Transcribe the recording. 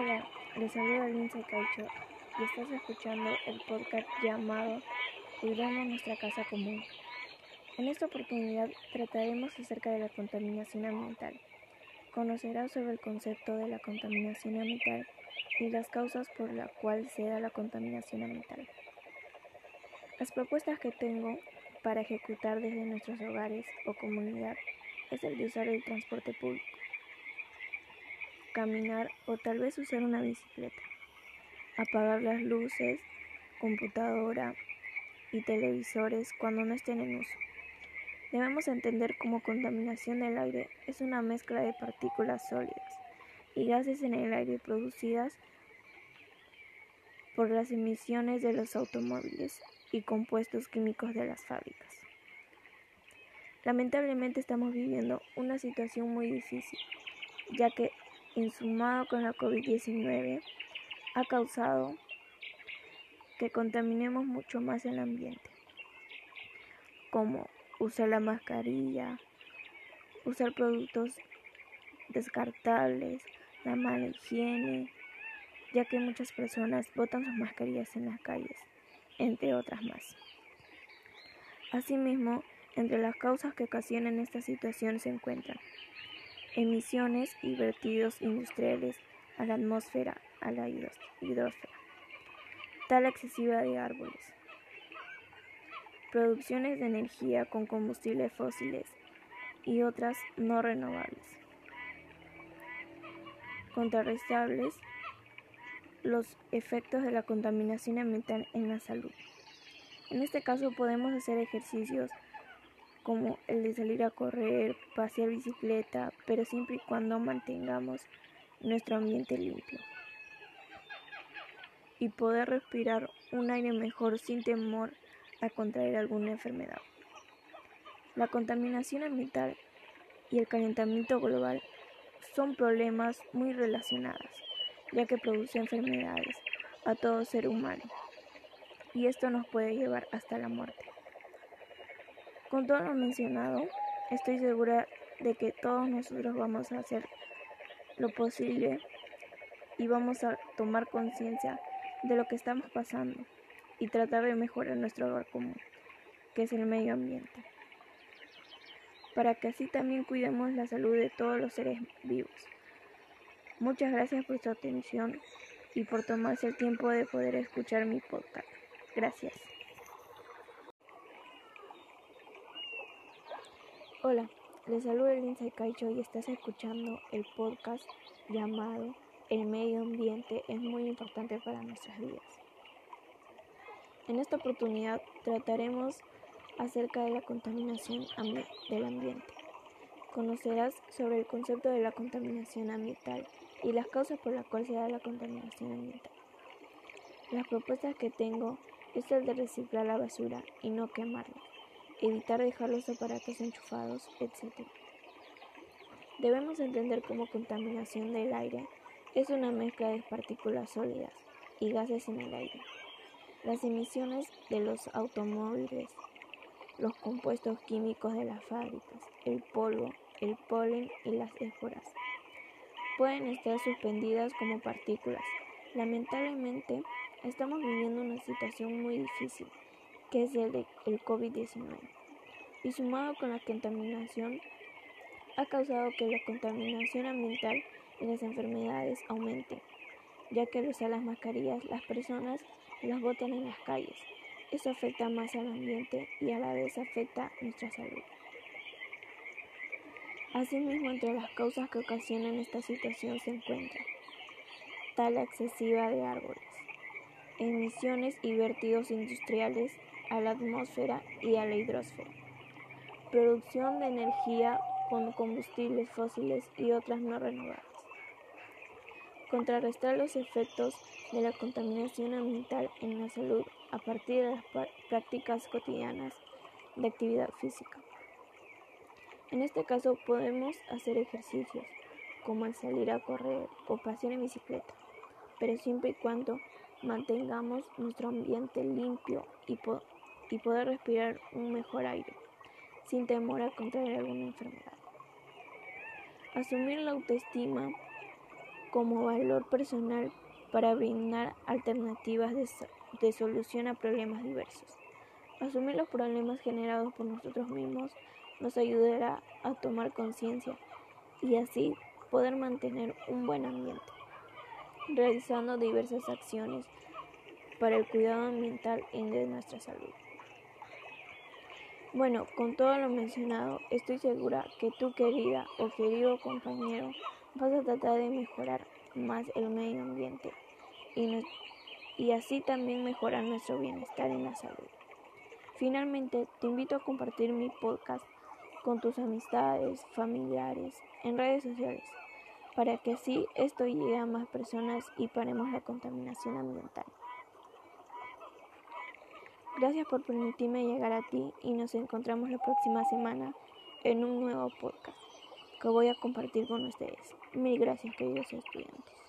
Hola, les saluda Lindsay Caicho y estás escuchando el podcast llamado Cuidamos nuestra casa común. En esta oportunidad trataremos acerca de la contaminación ambiental. Conocerás sobre el concepto de la contaminación ambiental y las causas por las cuales se da la contaminación ambiental. Las propuestas que tengo para ejecutar desde nuestros hogares o comunidad es el de usar el transporte público caminar o tal vez usar una bicicleta, apagar las luces, computadora y televisores cuando no estén en uso. Debemos entender como contaminación del aire es una mezcla de partículas sólidas y gases en el aire producidas por las emisiones de los automóviles y compuestos químicos de las fábricas. Lamentablemente estamos viviendo una situación muy difícil, ya que insumado con la COVID-19 ha causado que contaminemos mucho más el ambiente, como usar la mascarilla, usar productos descartables, la mala higiene, ya que muchas personas botan sus mascarillas en las calles, entre otras más. Asimismo, entre las causas que ocasionan esta situación se encuentran emisiones y vertidos industriales a la atmósfera, a la hidrosfera, tala excesiva de árboles, producciones de energía con combustibles fósiles y otras no renovables, contrarrestables los efectos de la contaminación ambiental en la salud. En este caso podemos hacer ejercicios como el de salir a correr, pasear bicicleta, pero siempre y cuando mantengamos nuestro ambiente limpio. Y poder respirar un aire mejor sin temor a contraer alguna enfermedad. La contaminación ambiental y el calentamiento global son problemas muy relacionados, ya que produce enfermedades a todo ser humano. Y esto nos puede llevar hasta la muerte. Con todo lo mencionado, estoy segura de que todos nosotros vamos a hacer lo posible y vamos a tomar conciencia de lo que estamos pasando y tratar de mejorar nuestro hogar común, que es el medio ambiente, para que así también cuidemos la salud de todos los seres vivos. Muchas gracias por su atención y por tomarse el tiempo de poder escuchar mi podcast. Gracias. Hola, les saluda Lindsay Caicho y estás escuchando el podcast llamado El medio ambiente es muy importante para nuestras vidas. En esta oportunidad trataremos acerca de la contaminación del ambiente. Conocerás sobre el concepto de la contaminación ambiental y las causas por las cuales se da la contaminación ambiental. Las propuestas que tengo es el de reciclar la basura y no quemarla evitar dejar los aparatos enchufados, etc. Debemos entender cómo contaminación del aire es una mezcla de partículas sólidas y gases en el aire. Las emisiones de los automóviles, los compuestos químicos de las fábricas, el polvo, el polen y las esporas pueden estar suspendidas como partículas. Lamentablemente, estamos viviendo una situación muy difícil que es el, el COVID-19, y sumado con la contaminación, ha causado que la contaminación ambiental y las enfermedades aumenten, ya que al usar las mascarillas las personas las botan en las calles. Eso afecta más al ambiente y a la vez afecta nuestra salud. Asimismo, entre las causas que ocasionan esta situación se encuentra tala excesiva de árboles, emisiones y vertidos industriales a la atmósfera y a la hidrosfera. Producción de energía con combustibles fósiles y otras no renovables. Contrarrestar los efectos de la contaminación ambiental en la salud a partir de las prácticas cotidianas de actividad física. En este caso podemos hacer ejercicios como el salir a correr o pasear en bicicleta, pero siempre y cuando mantengamos nuestro ambiente limpio y, y poder respirar un mejor aire, sin temor a contraer alguna enfermedad. Asumir la autoestima como valor personal para brindar alternativas de, de solución a problemas diversos. Asumir los problemas generados por nosotros mismos nos ayudará a tomar conciencia y así poder mantener un buen ambiente, realizando diversas acciones para el cuidado ambiental y de nuestra salud. Bueno, con todo lo mencionado, estoy segura que tú, querida o querido compañero, vas a tratar de mejorar más el medio ambiente y, así también mejorar nuestro bienestar en la salud. Finalmente, te invito a compartir mi podcast con tus amistades, familiares, en redes sociales, para que así esto llegue a más personas y paremos la contaminación ambiental. Gracias por permitirme llegar a ti y nos encontramos la próxima semana en un nuevo podcast que voy a compartir con ustedes. Mil gracias queridos estudiantes.